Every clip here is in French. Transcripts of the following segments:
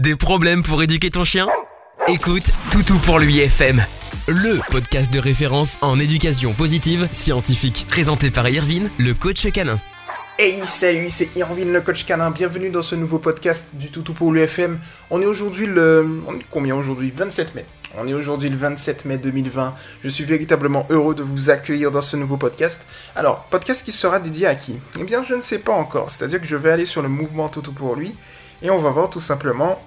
Des problèmes pour éduquer ton chien? Écoute Toutou pour lui FM, le podcast de référence en éducation positive scientifique, présenté par Irvine, le coach canin. Hey salut, c'est Irvine le coach canin, bienvenue dans ce nouveau podcast du Toutou pour l'UFM. On est aujourd'hui le... On est combien aujourd'hui? 27 mai. On est aujourd'hui le 27 mai 2020. Je suis véritablement heureux de vous accueillir dans ce nouveau podcast. Alors, podcast qui sera dédié à qui? Eh bien, je ne sais pas encore. C'est-à-dire que je vais aller sur le mouvement Toutou pour lui et on va voir tout simplement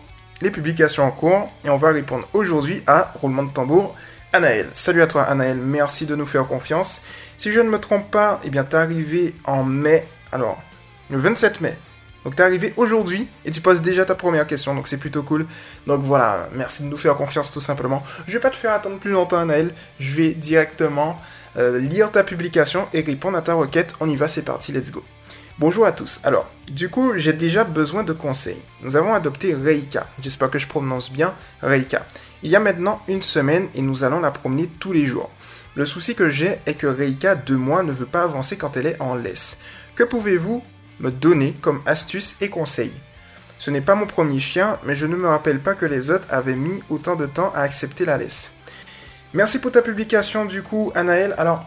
les publications en cours et on va répondre aujourd'hui à roulement de tambour. Anaël, salut à toi Anaël, merci de nous faire confiance. Si je ne me trompe pas, eh bien t'es arrivé en mai, alors le 27 mai. Donc t'es arrivé aujourd'hui et tu poses déjà ta première question, donc c'est plutôt cool. Donc voilà, merci de nous faire confiance tout simplement. Je vais pas te faire attendre plus longtemps Anaël, je vais directement euh, lire ta publication et répondre à ta requête. On y va, c'est parti, let's go. Bonjour à tous. Alors, du coup, j'ai déjà besoin de conseils. Nous avons adopté Reika. J'espère que je prononce bien Reika. Il y a maintenant une semaine et nous allons la promener tous les jours. Le souci que j'ai est que Reika, de mois, ne veut pas avancer quand elle est en laisse. Que pouvez-vous me donner comme astuce et conseil? Ce n'est pas mon premier chien, mais je ne me rappelle pas que les autres avaient mis autant de temps à accepter la laisse. Merci pour ta publication du coup, Anaël. Alors,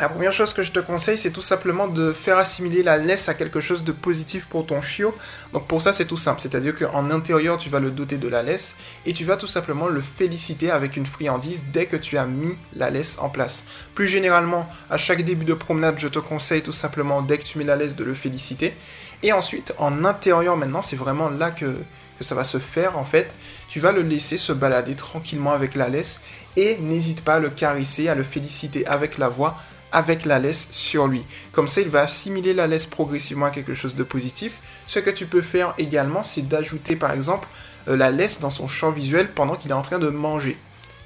la première chose que je te conseille, c'est tout simplement de faire assimiler la laisse à quelque chose de positif pour ton chiot. Donc pour ça, c'est tout simple. C'est-à-dire qu'en intérieur, tu vas le doter de la laisse et tu vas tout simplement le féliciter avec une friandise dès que tu as mis la laisse en place. Plus généralement, à chaque début de promenade, je te conseille tout simplement, dès que tu mets la laisse, de le féliciter. Et ensuite, en intérieur maintenant, c'est vraiment là que, ça va se faire en fait. Tu vas le laisser se balader tranquillement avec la laisse et n'hésite pas à le caresser, à le féliciter avec la voix avec la laisse sur lui. Comme ça, il va assimiler la laisse progressivement à quelque chose de positif. Ce que tu peux faire également, c'est d'ajouter par exemple euh, la laisse dans son champ visuel pendant qu'il est en train de manger.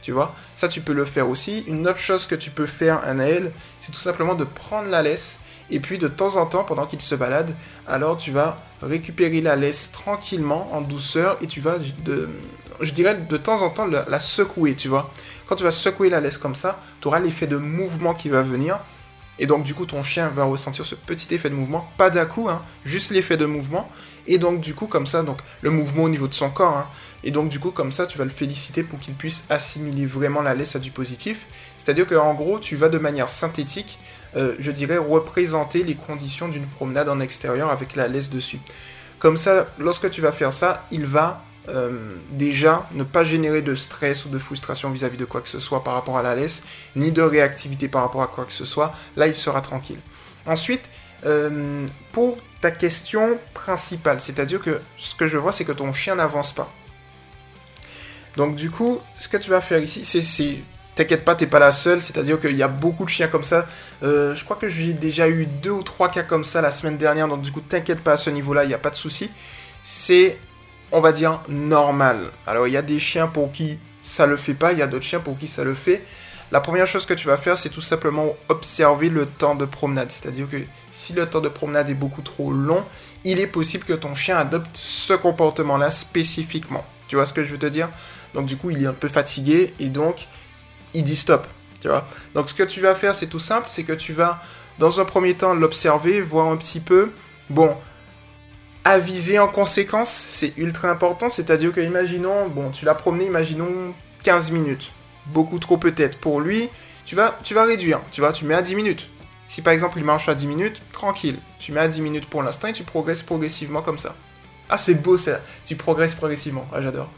Tu vois? Ça, tu peux le faire aussi. Une autre chose que tu peux faire, Anaël, c'est tout simplement de prendre la laisse et puis de temps en temps, pendant qu'il se balade, alors tu vas récupérer la laisse tranquillement, en douceur, et tu vas, de, je dirais, de temps en temps la, secouer, tu vois. Quand tu vas secouer la laisse comme ça, tu auras l'effet de mouvement qui va venir. Et donc du coup ton chien va ressentir ce petit effet de mouvement, pas d'un coup, hein, juste l'effet de mouvement. Et donc du coup comme ça, donc le mouvement au niveau de son corps. Hein, et donc du coup comme ça tu vas le féliciter pour qu'il puisse assimiler vraiment la laisse à du positif. C'est-à-dire qu'en gros tu vas de manière synthétique, euh, je dirais, représenter les conditions d'une promenade en extérieur avec la laisse dessus. Comme ça, lorsque tu vas faire ça, il va euh, déjà ne pas générer de stress ou de frustration vis-à-vis de quoi que ce soit par rapport à la laisse, ni de réactivité par rapport à quoi que ce soit. Là, il sera tranquille. Ensuite, euh, pour ta question principale, c'est-à-dire que ce que je vois, c'est que ton chien n'avance pas. Donc du coup, ce que tu vas faire ici, c'est... T'inquiète pas, t'es pas la seule, c'est-à-dire qu'il y a beaucoup de chiens comme ça. Euh, je crois que j'ai déjà eu deux ou trois cas comme ça la semaine dernière, donc du coup, t'inquiète pas à ce niveau-là, il n'y a pas de souci. C'est on va dire, normal. Alors, il y a des chiens pour qui ça le fait pas, il y a d'autres chiens pour qui ça le fait. La première chose que tu vas faire, c'est tout simplement observer le temps de promenade. C'est-à-dire que si le temps de promenade est beaucoup trop long, il est possible que ton chien adopte ce comportement-là spécifiquement. Tu vois ce que je veux te dire? Donc du coup, il est un peu fatigué et donc il dit stop. Tu vois? Donc ce que tu vas faire, c'est tout simple, c'est que tu vas dans un premier temps l'observer, voir un petit peu. Bon, aviser en conséquence, c'est ultra important. C'est-à-dire que, imaginons, bon, tu l'as promené, imaginons 15 minutes. Beaucoup trop peut-être. Pour lui, tu vas, tu vas réduire. Tu vois, tu mets à 10 minutes. Si par exemple il marche à 10 minutes, tranquille. Tu mets à 10 minutes pour l'instant et tu progresses progressivement comme ça. Ah, c'est beau ça. Tu progresses progressivement. Ah, j'adore.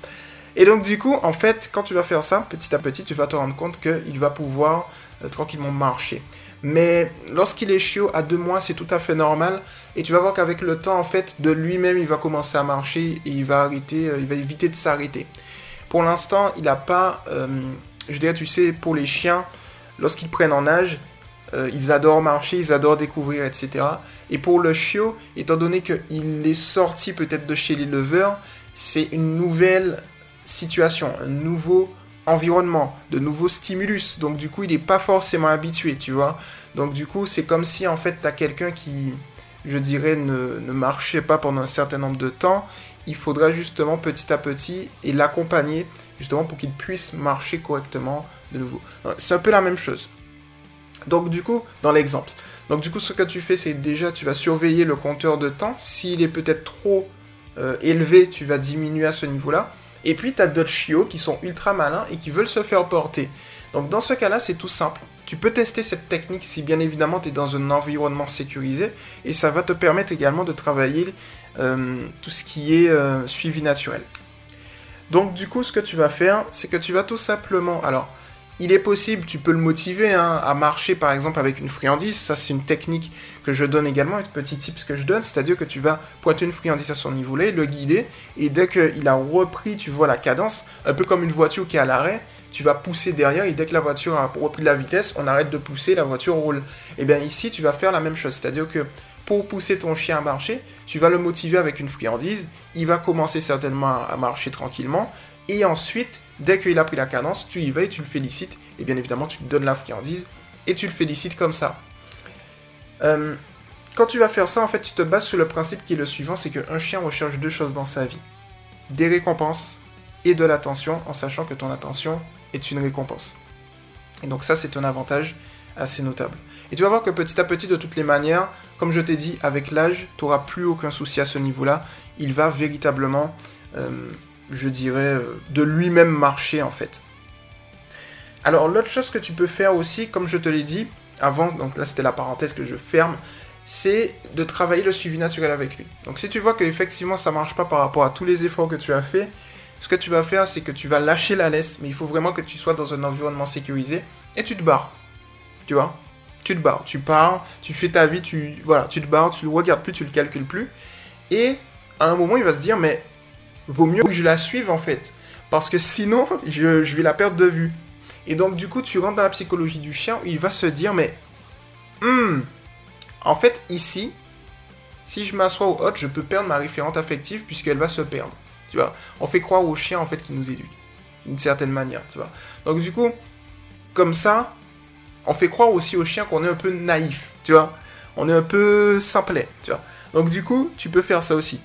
Et donc, du coup, en fait, quand tu vas faire ça, petit à petit, tu vas te rendre compte qu'il va pouvoir tranquillement marcher. Mais lorsqu'il est chiot à deux mois, c'est tout à fait normal. Et tu vas voir qu'avec le temps, en fait, de lui-même, il va commencer à marcher et il va arrêter, euh, il va éviter de s'arrêter. Pour l'instant, il n'a pas, euh, je dirais, tu sais, pour les chiens, lorsqu'ils prennent en âge, euh, ils adorent marcher, ils adorent découvrir, etc. Et pour le chiot, étant donné qu'il est sorti peut-être de chez les leveurs, c'est une nouvelle situation, un nouveau environnement, de nouveaux stimulus. Donc du coup, il n'est pas forcément habitué, tu vois. Donc du coup, c'est comme si en fait, tu as quelqu'un qui, je dirais, ne, marchait pas pendant un certain nombre de temps. Il faudra justement petit à petit et l'accompagner justement pour qu'il puisse marcher correctement de nouveau. C'est un peu la même chose. Donc du coup, dans l'exemple. Donc du coup, ce que tu fais, c'est déjà, tu vas surveiller le compteur de temps. S'il est peut-être trop euh, élevé, tu vas diminuer à ce niveau-là. Et puis, tu as d'autres chiots qui sont ultra malins et qui veulent se faire porter. Donc, dans ce cas-là, c'est tout simple. Tu peux tester cette technique si bien évidemment tu es dans un environnement sécurisé et ça va te permettre également de travailler euh, tout ce qui est euh, suivi naturel. Donc du coup ce que tu vas faire c'est que tu vas tout simplement alors il est possible, tu peux le motiver hein, à marcher par exemple avec une friandise. Ça, c'est une technique que je donne également, un petit tips que je donne. C'est-à-dire que tu vas pointer une friandise à son niveau-là, le guider, et dès qu'il a repris, tu vois la cadence, un peu comme une voiture qui est à l'arrêt, tu vas pousser derrière, et dès que la voiture a repris la vitesse, on arrête de pousser, la voiture roule. Et eh bien ici, tu vas faire la même chose. C'est-à-dire que pour pousser ton chien à marcher, tu vas le motiver avec une friandise. Il va commencer certainement à marcher tranquillement. Et ensuite, dès qu'il a pris la cadence, tu y vas et tu le félicites. Et bien évidemment, tu lui donnes la friandise et tu le félicites comme ça. Euh, quand tu vas faire ça, en fait, tu te bases sur le principe qui est le suivant, c'est qu'un chien recherche deux choses dans sa vie. Des récompenses et de l'attention, en sachant que ton attention est une récompense. Et donc ça, c'est un avantage assez notable. Et tu vas voir que petit à petit, de toutes les manières, comme je t'ai dit, avec l'âge, tu n'auras plus aucun souci à ce niveau-là. Il va véritablement euh, je dirais, euh, de lui-même marcher en fait. Alors l'autre chose que tu peux faire aussi, comme je te l'ai dit avant, donc là c'était la parenthèse que je ferme, c'est de travailler le suivi naturel avec lui. Donc si tu vois qu'effectivement ça marche pas par rapport à tous les efforts que tu as fait, ce que tu vas faire c'est que tu vas lâcher la laisse, mais il faut vraiment que tu sois dans un environnement sécurisé et tu te barres. Tu vois Tu te barres, tu pars, tu fais ta vie, tu voilà, tu te barres, tu le regardes plus, tu le calcules plus et à un moment il va se dire mais vaut mieux que je la suive en fait. Parce que sinon, je, vais la perdre de vue. Et donc, du coup, tu rentres dans la psychologie du chien où il va se dire, mais, hmm, en fait, ici, si je m'assois au hot, je peux perdre ma référente affective puisqu'elle va se perdre. Tu vois, on fait croire au chien en fait qu'il nous éduque d'une certaine manière, tu vois. Donc, du coup, comme ça, on fait croire aussi au chien qu'on est un peu naïf, tu vois. On est un peu simplet, tu vois. Donc, du coup, tu peux faire ça aussi.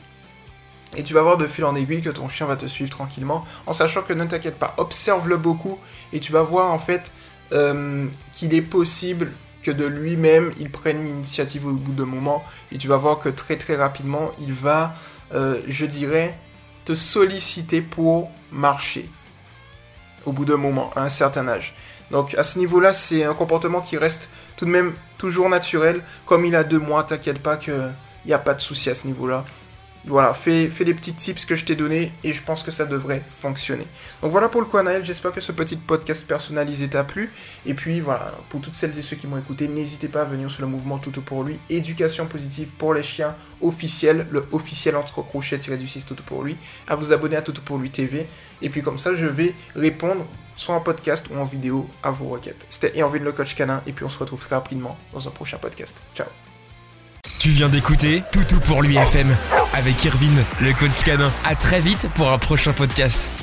Et tu vas voir de fil en aiguille que ton chien va te suivre tranquillement, en sachant que ne t'inquiète pas, observe-le beaucoup, et tu vas voir en fait euh, qu'il est possible que de lui-même, il prenne l'initiative au bout d'un moment, et tu vas voir que très très rapidement, il va, euh, je dirais, te solliciter pour marcher, au bout d'un moment, à un certain âge. Donc à ce niveau-là, c'est un comportement qui reste tout de même toujours naturel, comme il a deux mois, t'inquiète pas qu'il n'y a pas de souci à ce niveau-là. Voilà, fais, les petits tips que je t'ai donnés et je pense que ça devrait fonctionner. Donc voilà pour le quoi Naël, j'espère que ce petit podcast personnalisé t'a plu. Et puis voilà, pour toutes celles et ceux qui m'ont écouté, n'hésitez pas à venir sur le mouvement Toto pour lui, éducation positive pour les chiens officiel, le officiel entre crochets du 6 Toto pour lui, à vous abonner à Toto pour lui TV. Et puis comme ça, je vais répondre soit en podcast ou en vidéo à vos requêtes. C'était Irvine le coach canin et puis on se retrouve très rapidement dans un prochain podcast. Ciao tu viens d'écouter Toutou pour l'UFM avec Irvine, le coach canin. À très vite pour un prochain podcast.